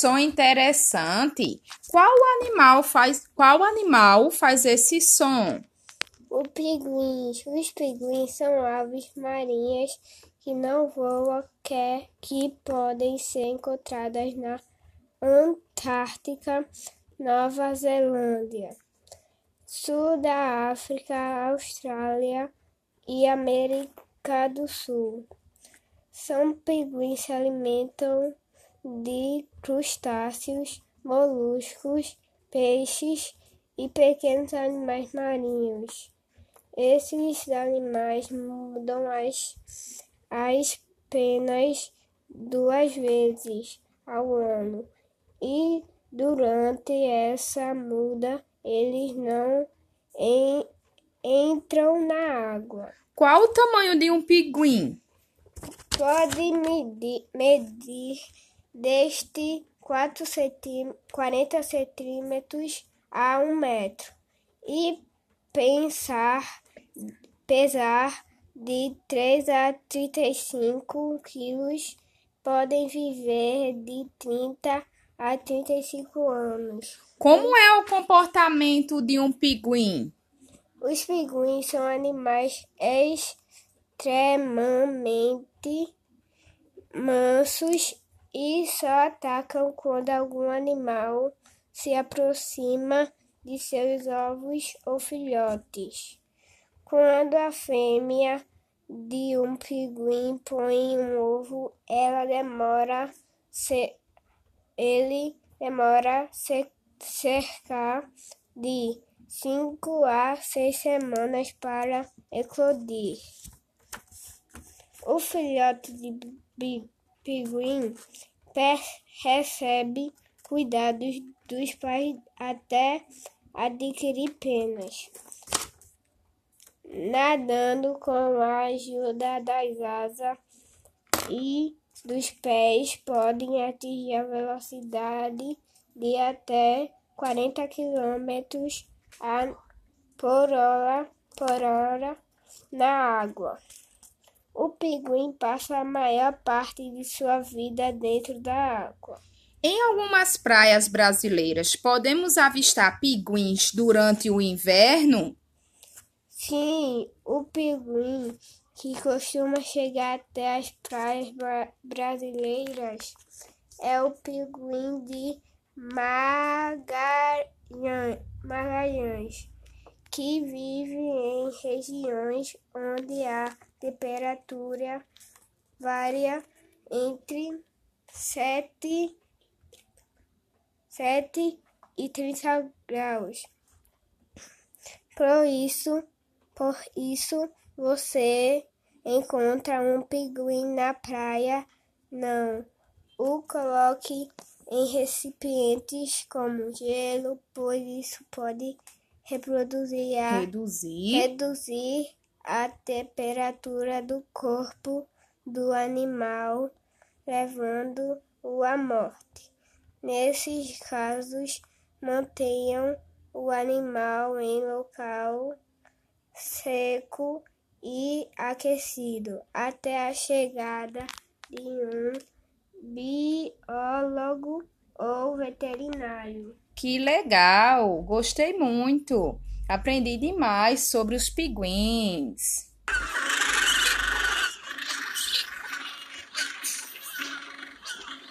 som interessante. Qual animal faz, qual animal faz esse som? O pinguins. Os pinguins são aves marinhas que não voam, que, que podem ser encontradas na Antártica, Nova Zelândia, sul da África, Austrália e América do Sul. São pinguins se alimentam de crustáceos, moluscos, peixes e pequenos animais marinhos. Esses animais mudam as, as penas duas vezes ao ano e durante essa muda eles não en, entram na água. Qual o tamanho de um pinguim? Pode medir, medir deste 4 centí 40 centímetros a 1 metro e pensar, pesar de 3 a 35 quilos. Podem viver de 30 a 35 anos. Como é o comportamento de um pinguim? Os pinguins são animais extremamente mansos e só atacam quando algum animal se aproxima de seus ovos ou filhotes. Quando a fêmea de um pinguim põe um ovo, ela demora se, ele demora cerca de 5 a 6 semanas para eclodir. O filhote de pinguim recebe cuidados dos pais até adquirir penas, nadando com a ajuda das asas e dos pés podem atingir a velocidade de até 40 km por hora, por hora na água. O pinguim passa a maior parte de sua vida dentro da água. Em algumas praias brasileiras, podemos avistar pinguins durante o inverno? Sim, o pinguim que costuma chegar até as praias brasileiras é o pinguim de Magalhães, que vive em regiões onde a temperatura varia entre 7 sete e trinta graus. Por isso, por isso você encontra um pinguim na praia, não o coloque em recipientes como gelo, pois isso pode reproduzir a, reduzir. reduzir a temperatura do corpo do animal, levando-o à morte. Nesses casos, mantenham o animal em local seco e aquecido até a chegada de um biólogo ou veterinário. Que legal! Gostei muito! Aprendi demais sobre os pinguins.